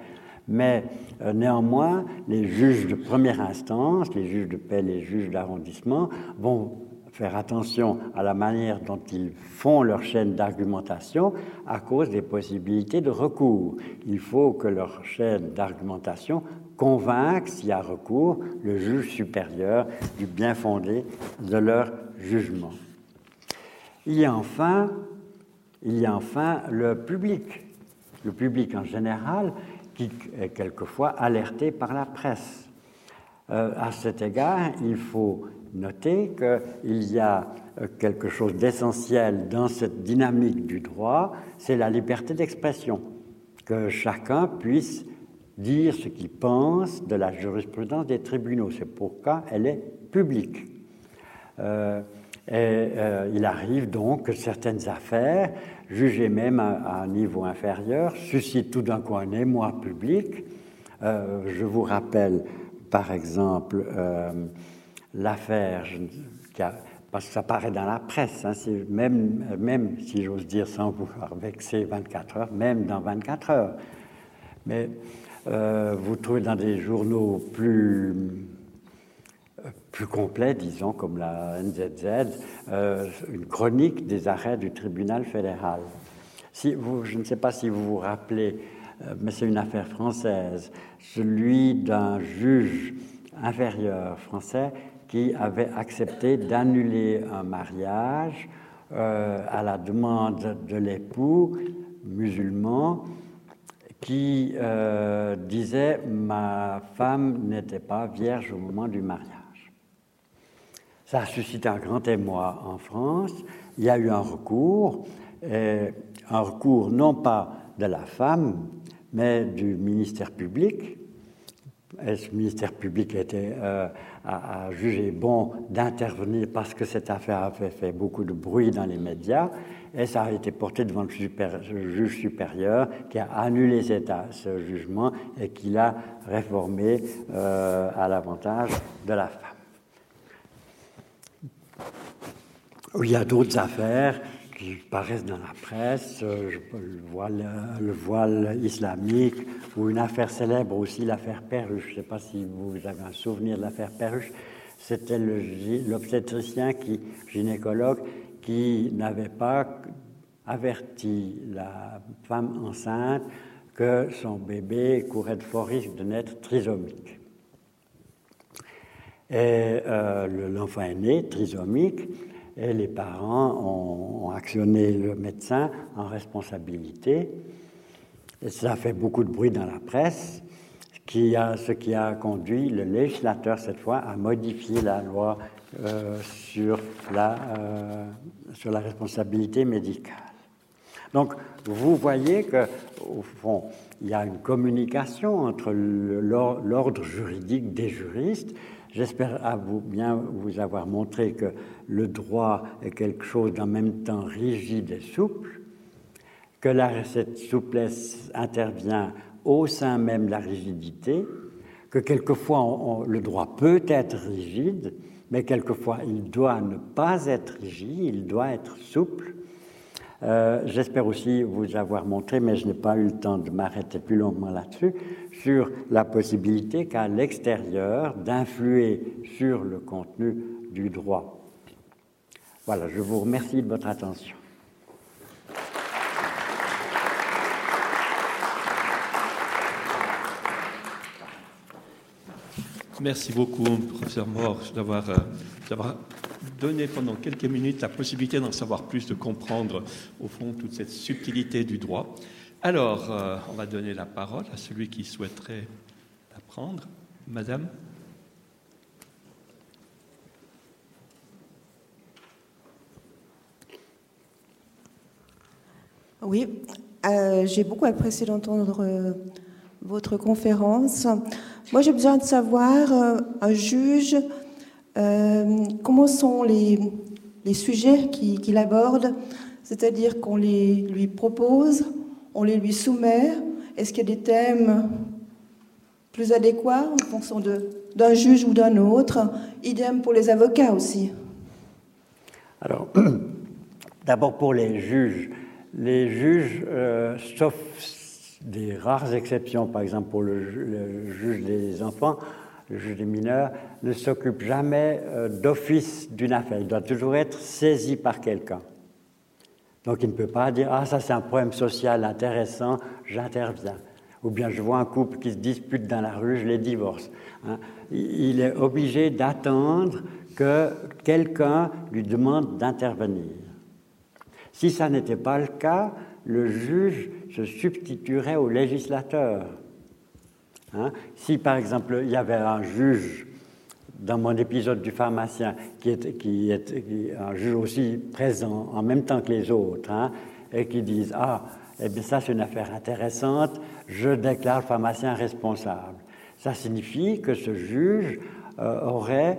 Mais euh, néanmoins, les juges de première instance, les juges de paix, les juges d'arrondissement vont faire attention à la manière dont ils font leur chaîne d'argumentation à cause des possibilités de recours. Il faut que leur chaîne d'argumentation convainque, s'il y a recours, le juge supérieur du bien fondé de leur jugement. Il y a enfin, il y a enfin le public, le public en général, qui est quelquefois alerté par la presse. Euh, à cet égard, il faut noter qu'il y a euh, quelque chose d'essentiel dans cette dynamique du droit, c'est la liberté d'expression, que chacun puisse dire ce qu'il pense de la jurisprudence des tribunaux. C'est pourquoi elle est publique. Euh, et euh, il arrive donc que certaines affaires, jugées même à, un niveau inférieur, suscitent tout d'un coup un émoi public. je vous rappelle, par exemple, l'affaire, parce que ça paraît dans la presse, hein, même, même si j'ose dire sans vouloir vexer 24 heures, même dans 24 heures. Mais euh, vous trouvez dans des journaux plus, plus complets, disons, comme la NZZ, euh, une chronique des arrêts du tribunal fédéral. Si vous, je ne sais pas si vous vous rappelez, euh, mais c'est une affaire française, celui d'un juge inférieur français qui avait accepté d'annuler un mariage euh, à la demande de l'époux musulman qui euh, disait ma femme n'était pas vierge au moment du mariage. Ça a suscité un grand émoi en France. Il y a eu un recours, un recours non pas de la femme, mais du ministère public. Et ce ministère public était euh, a, jugé bon d'intervenir parce que cette affaire avait fait beaucoup de bruit dans les médias et ça a été porté devant le, juge supérieur qui a annulé ce jugement et qui l'a réformé euh, à l'avantage de la femme. Il y a d'autres affaires qui paraissent dans la presse, euh, le voile, le voile islamique, ou une affaire célèbre aussi, l'affaire Perruche. Je ne sais pas si vous avez un souvenir de l'affaire Perruche. C'était l'obstétricien qui, gynécologue, qui n'avait pas averti la femme enceinte que son bébé courait de fort risque de naître trisomique. Et euh, l'enfant est né trisomique, et les parents ont, actionné le médecin en responsabilité. Et ça fait beaucoup de bruit dans la presse, a, ce qui a conduit le législateur cette fois à modifier la loi euh, sur, la, euh, sur la responsabilité médicale. Donc, vous voyez que, au fond, il y a une communication entre l'ordre juridique des juristes J'espère vous, bien vous avoir montré que le droit est quelque chose d'en même temps rigide et souple, que cette souplesse intervient au sein même de la rigidité, que quelquefois le droit peut être rigide, mais quelquefois il doit ne pas être rigide, il doit être souple, euh, j'espère aussi vous avoir montré, mais je n'ai pas eu le temps de m'arrêter plus longuement là-dessus, sur la possibilité qu'à l'extérieur d'influer sur le contenu du droit. Voilà, je vous remercie de votre attention. Merci beaucoup, professeur Morge, d'avoir euh, donner pendant quelques minutes la possibilité d'en savoir plus, de comprendre au fond toute cette subtilité du droit. Alors, euh, on va donner la parole à celui qui souhaiterait la prendre. Madame Oui, euh, j'ai beaucoup apprécié d'entendre euh, votre conférence. Moi, j'ai besoin de savoir, un juge euh, comment sont les, sujets qu'il aborde C'est-à-dire qu'on les lui propose, on les lui soumet. Est-ce qu'il y a des thèmes plus adéquats en fonction d'un juge ou d'un autre? Idem pour les avocats aussi. Alors, <clears throat> d'abord pour les juges. Les juges, euh, sauf des rares exceptions, par exemple pour le juge des enfants, le juge des mineurs, ne s'occupe jamais euh, d'office d'une affaire. Il doit toujours être saisi par quelqu'un. Donc il ne peut pas dire Ah, ça c'est un problème social intéressant, j'interviens. Ou bien je vois un couple qui se dispute dans la rue, je les divorce. Hein. Il est obligé d'attendre que quelqu'un lui demande d'intervenir. Si ça n'était pas le cas, le juge se substituerait au législateur. Hein? Si par exemple il y avait un juge dans mon épisode du pharmacien qui est, un juge aussi présent en même temps que les autres hein, et qui disent ah eh bien ça c'est une affaire intéressante, je déclare le pharmacien responsable. Ça signifie que ce juge euh, aurait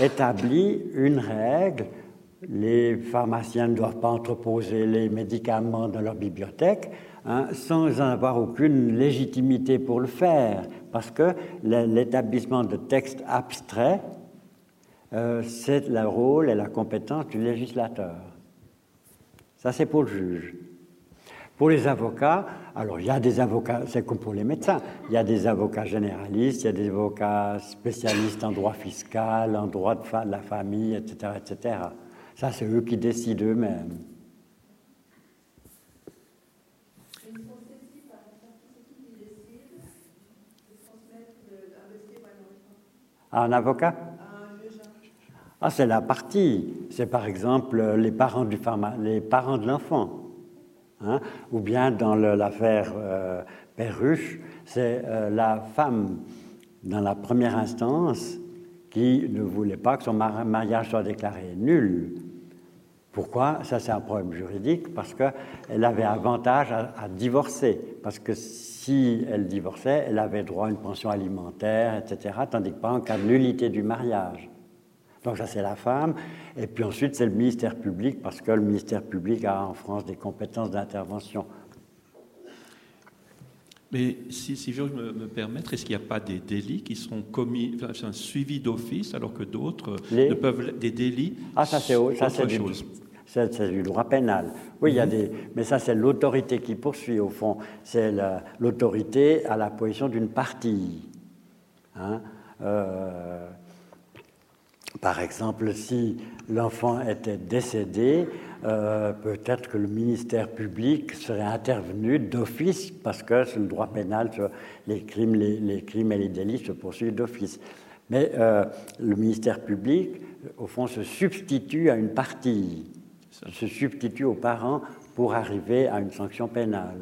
établi une règle les pharmaciens ne doivent pas entreposer les médicaments dans leur bibliothèque, Hein, sans avoir aucune légitimité pour le faire, parce que l'établissement de textes abstraits, euh, c'est le rôle et la compétence du législateur. Ça, c'est pour le juge. Pour les avocats, alors il y a des avocats, c'est comme pour les médecins, il y a des avocats généralistes, il y a des avocats spécialistes en droit fiscal, en droit de la famille, etc., etc. Ça, c'est eux qui décident eux-mêmes. Un avocat? Ah, c'est la partie. C'est par exemple les parents, du les parents de l'enfant. Hein? Ou bien dans l'affaire euh, Perruche, c'est euh, la femme dans la première instance qui ne voulait pas que son mariage soit déclaré nul. Pourquoi? Ça, c'est un problème juridique parce qu'elle avait avantage à, divorcer. Parce que si elle divorçait, elle avait droit à une pension alimentaire, etc., tandis que pas en cas de nullité du mariage. Donc ça, c'est la femme. Et puis ensuite, c'est le ministère public, parce que le ministère public a en France des compétences d'intervention. Mais si, si je me, me permettre, est-ce qu'il n'y a pas des délits qui sont commis, enfin, un suivi d'office, alors que d'autres ne peuvent des délits Ah, ça c'est autre chose. c'est du droit pénal. Oui, il y a des, mais ça c'est l'autorité qui poursuit au fond. C'est l'autorité à la position d'une partie. Hein. Euh, par exemple, si l'enfant était décédé, euh, peut-être que le ministère public serait intervenu d'office parce que le droit pénal, les crimes, les, crimes et les délits se poursuivent d'office. Mais euh, le ministère public, au fond, se substitue à une partie, se substitue aux parents pour arriver à une sanction pénale.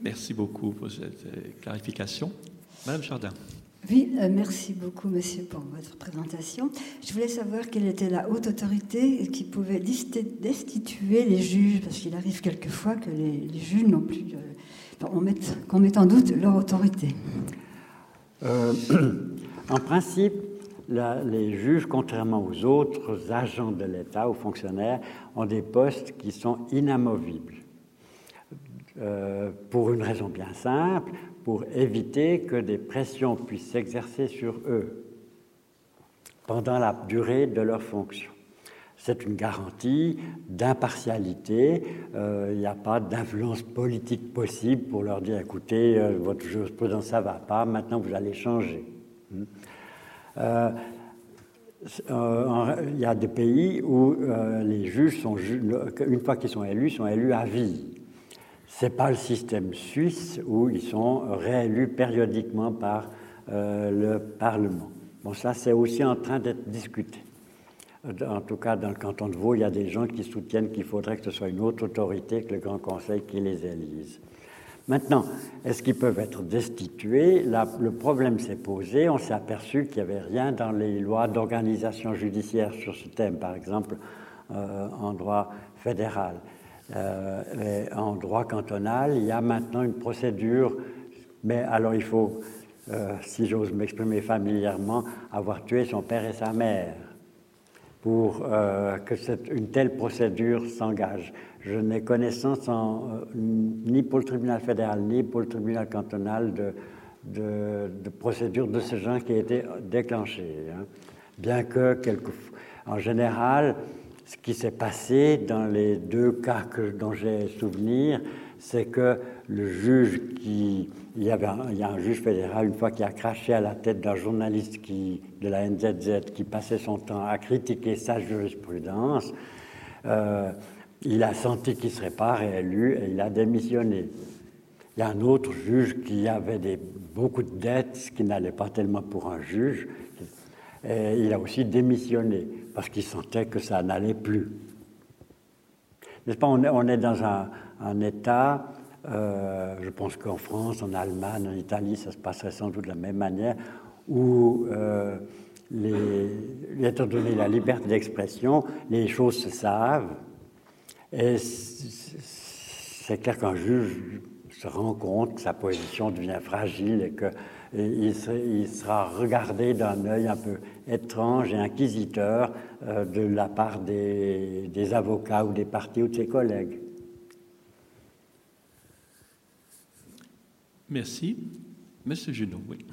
Merci beaucoup pour cette clarification. Madame Jardin. Oui, euh, merci beaucoup, monsieur, pour votre présentation. Je voulais savoir quelle était la haute autorité qui pouvait destituer les juges, parce qu'il arrive quelquefois que les, juges n'ont plus. qu'on mette en doute leur autorité. Euh, <clears throat> en principe, les juges, contrairement aux autres agents de l'État, aux fonctionnaires, ont des postes qui sont inamovibles. Euh, pour une raison bien simple, pour éviter que des pressions puissent s'exercer sur eux pendant la durée de leur fonction. C'est une garantie d'impartialité. Euh, il n'y a pas d'influence politique possible pour leur dire écoutez, euh, votre jurisprudence, ça ne va pas, maintenant vous allez changer. Hmm. Euh, il y a des pays où les juges sont, une fois qu'ils sont élus, sont élus à vie. Ce n'est pas le système suisse où ils sont réélus périodiquement par euh, le Parlement. Bon, ça, c'est aussi en train d'être discuté. En tout cas, dans le canton de Vaud, il y a des gens qui soutiennent qu'il faudrait que ce soit une autre autorité que le Grand Conseil qui les élise. Maintenant, est-ce qu'ils peuvent être destitués? Là, Le problème s'est posé. On s'est aperçu qu'il n'y avait rien dans les lois d'organisation judiciaire sur ce thème, par exemple euh, en droit fédéral. Euh, en droit cantonal, il y a maintenant une procédure, mais alors il faut, euh, si j'ose m'exprimer familièrement, avoir tué son père et sa mère pour euh, que cette, une telle procédure s'engage. Je n'ai connaissance ni pour le tribunal fédéral ni pour le tribunal cantonal de, de, procédures de ce genre qui a été déclenchée. Hein. Bien que, en général, ce qui s'est passé dans les deux cas que, dont j'ai souvenir, c'est que le juge qui. Il y, avait il y a un juge fédéral, une fois, qui a craché à la tête d'un journaliste qui, de la NZZ qui passait son temps à critiquer sa jurisprudence. Euh, il a senti qu'il ne serait pas réélu et il a démissionné. Il y a un autre juge qui avait des, beaucoup de dettes, ce qui n'allait pas tellement pour un juge, et il a aussi démissionné parce qu'il sentait que ça n'allait plus. N'est-ce pas on est, dans un, état, euh, je pense qu'en France, en Allemagne, en Italie, ça se passerait sans doute de la même manière, où, euh, étant donné la liberté d'expression, les choses se savent. Et c'est clair qu'un juge se rend compte que sa position devient fragile et que il, sera regardé d'un œil un peu étrange et inquisiteur euh, de la part des, avocats ou des partis ou de ses collègues. Merci. Monsieur Junot, oui.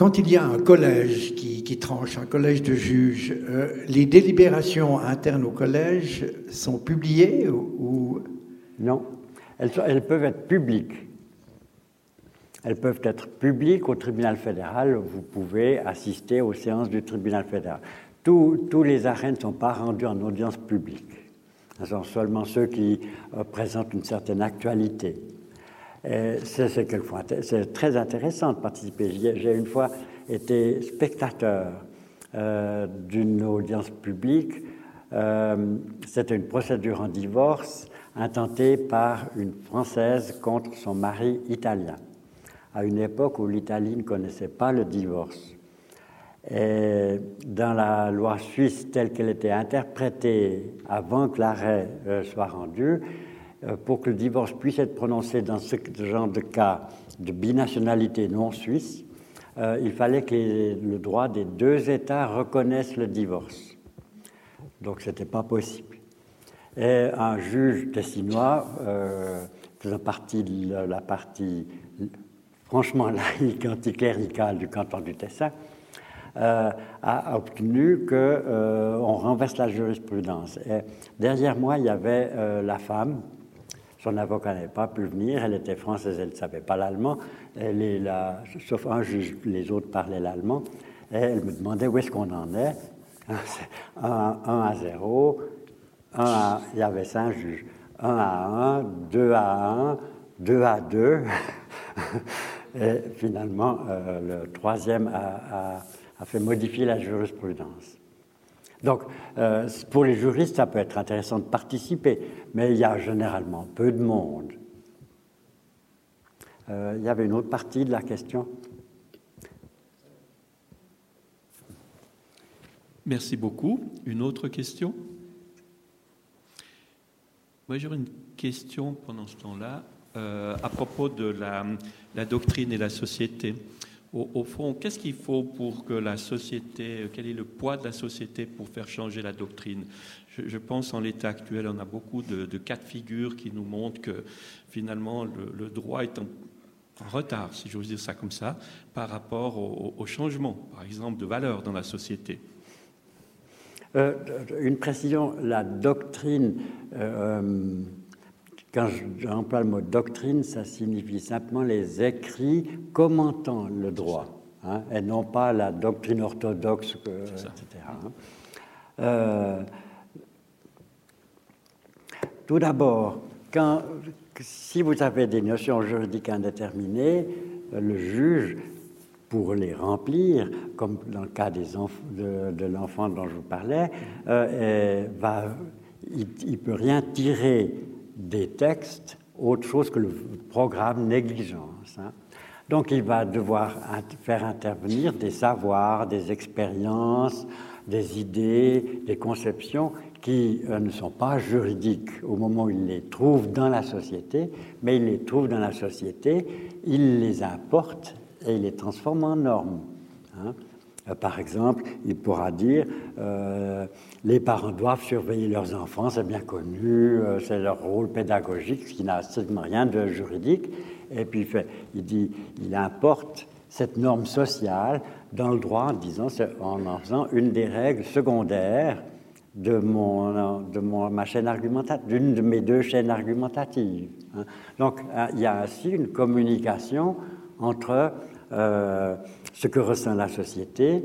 Quand il y a un collège qui, tranche, un collège de juges, euh, les délibérations internes au collège sont publiées ou, Non, elles, peuvent être publiques. Elles peuvent être publiques au tribunal fédéral. Vous pouvez assister aux séances du tribunal fédéral. Tous, les arrêts ne sont pas rendus en audience publique. Ce sont seulement ceux qui euh, présentent une certaine actualité. C'est quelquefois c'est très intéressant de participer. J'ai une fois été spectateur euh, d'une audience publique. Euh, C'était une procédure en divorce intentée par une Française contre son mari italien, à une époque où l'Italie ne connaissait pas le divorce. Et dans la loi suisse telle qu'elle était interprétée avant que l'arrêt euh, soit rendu, euh, pour que le divorce puisse être prononcé dans ce genre de cas de binationalité non suisse, euh, il fallait que le droit des deux États reconnaisse le divorce. Donc ce n'était pas possible. Et un juge tessinois, euh, faisant partie de la partie franchement <laughs> laïque, anticlérical du canton du Tessin, euh, a obtenu qu'on euh, renverse la jurisprudence. Derrière moi, il y avait euh, la femme. Son avocat n'avait pas pu venir. Elle était française, elle ne savait pas l'allemand. Là, sauf un juge, les autres parlaient l'allemand. Et elle me demandait où est-ce qu'on en est. 1 à 0, il y avait cinq juges. 1 à 1, 2 à 1, 2 à 2. <laughs> Et finalement, le troisième a, a fait modifier la jurisprudence. Donc, euh, pour les juristes, ça peut être intéressant de participer, mais il y a généralement peu de monde. Euh, il y avait une autre partie de la question. Merci beaucoup. Une autre question? Moi, j'aurais une question pendant ce temps-là euh, à propos de la, la, doctrine et la société au, fond, qu'est-ce qu'il faut pour que la société, quel est le poids de la société pour faire changer la doctrine? Je, pense en l'état actuel, on a beaucoup de, cas de figure qui nous montrent que finalement le, droit est en, retard, si j'ose dire ça comme ça, par rapport au, changement, par exemple, de valeurs dans la société. Euh, une précision, la doctrine euh, quand j'emploie le mot doctrine, ça signifie simplement les écrits commentant le droit, hein, et non pas la doctrine orthodoxe, etc. Hein. Euh, tout d'abord, si vous avez des notions juridiques indéterminées, le juge, pour les remplir, comme dans le cas des de, l'enfant dont je vous parlais, euh, va, il ne peut rien tirer des textes autre chose que le programme négligence. Hein. Donc il va devoir faire intervenir des savoirs, des expériences, des idées, des conceptions qui euh, ne sont pas juridiques au moment où il les trouve dans la société, mais il les trouve dans la société, il les importe et il les transforme en normes. Hein. Euh, par exemple, il pourra dire euh, les parents doivent surveiller leurs enfants, c'est bien connu, euh, c'est leur rôle pédagogique, ce qui n'a strictement rien de juridique. Et puis il, importe cette norme sociale dans le droit en en faisant une des règles secondaires de ma chaîne argumentative, d'une de mes deux chaînes argumentatives. Hein. Donc il y a ainsi une communication entre euh, ce que ressent la société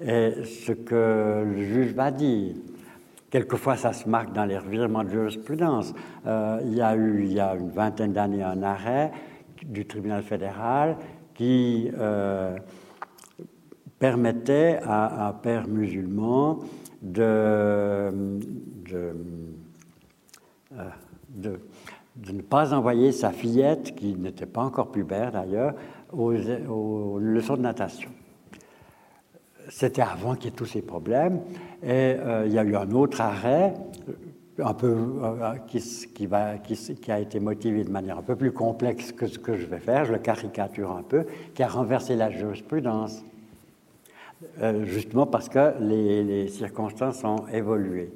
et ce que le juge va dire. Quelquefois, ça se marque dans les revirements de jurisprudence. Euh, il y a eu, il y a une vingtaine d'années, un arrêt du tribunal fédéral qui euh, permettait à un père musulman de, de, de, ne pas envoyer sa fillette, qui n'était pas encore pubère d'ailleurs, aux, leçons de natation. C'était avant qu'il y ait tous ces problèmes. Et euh, il y a eu un autre arrêt, un peu, euh, qui, a été motivé de manière un peu plus complexe que ce que je vais faire, je le caricature un peu, qui a renversé la jurisprudence. Euh, justement parce que les, les, circonstances ont évolué.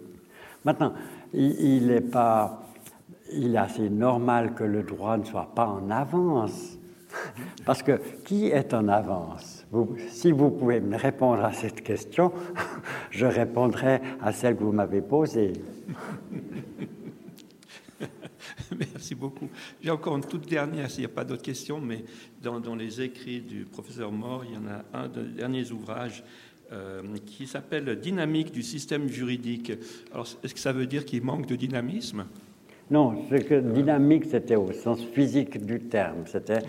Maintenant, il, est pas, il est assez normal que le droit ne soit pas en avance <laughs> parce que qui est en avance? Si vous pouvez me répondre à cette question, <laughs> je répondrai à celle que vous m'avez posée. <laughs> Merci beaucoup. J'ai encore une toute dernière, s'il n'y a pas d'autres questions, mais dans, les écrits du professeur Moore, il y en a un des derniers ouvrages euh, qui s'appelle Dynamique du système juridique. Alors, est-ce que ça veut dire qu'il manque de dynamisme? Non, c'est que dynamique, c'était au sens physique du terme. C'était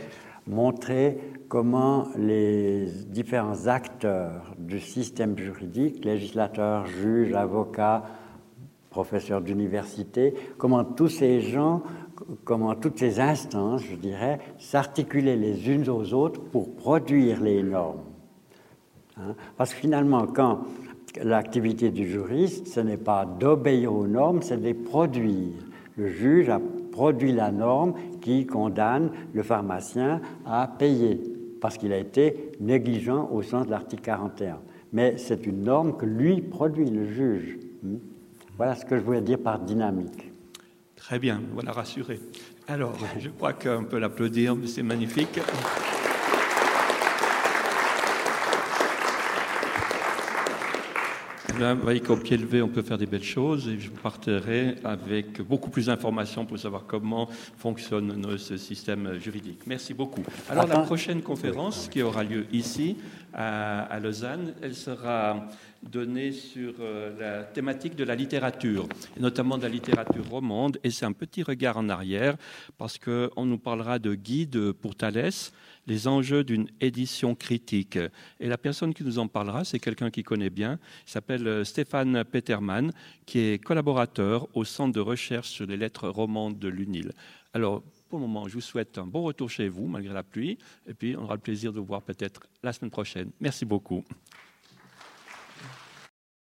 montrer comment les différents acteurs du système juridique, législateurs, juges, avocats, professeurs d'université, comment tous ces gens, comment toutes ces instances, je dirais, s'articulaient les unes aux autres pour produire les normes. Hein? Parce que finalement, quand l'activité du juriste, ce n'est pas d'obéir aux normes, c'est de les produire. Le juge a produit la norme qui condamne le pharmacien à payer parce qu'il a été négligent au sens de l'article 41. Mais c'est une norme que lui produit, le juge. Hmm? Voilà ce que je voulais dire par dynamique. Très bien, voilà rassuré. Alors, je crois qu'on peut l'applaudir, c'est magnifique. Vous voyez qu'au pied levé, on peut faire des belles choses et je partirai avec beaucoup plus d'informations pour savoir comment fonctionne ce système juridique. Merci beaucoup. Alors, la prochaine conférence qui aura lieu ici, à, Lausanne, elle sera donnée sur euh, la thématique de la littérature, et notamment de la littérature romande. Et c'est un petit regard en arrière parce qu'on nous parlera de guide pour Thalès les enjeux d'une édition critique. Et la personne qui nous en parlera, c'est quelqu'un qui connaît bien, il s'appelle euh, Stéphane Peterman, qui est collaborateur au Centre de recherche sur les lettres romandes de l'UNIL. Alors, pour le moment, je vous souhaite un bon retour chez vous, malgré la pluie, et puis on aura le plaisir de vous voir peut-être la semaine prochaine. Merci beaucoup.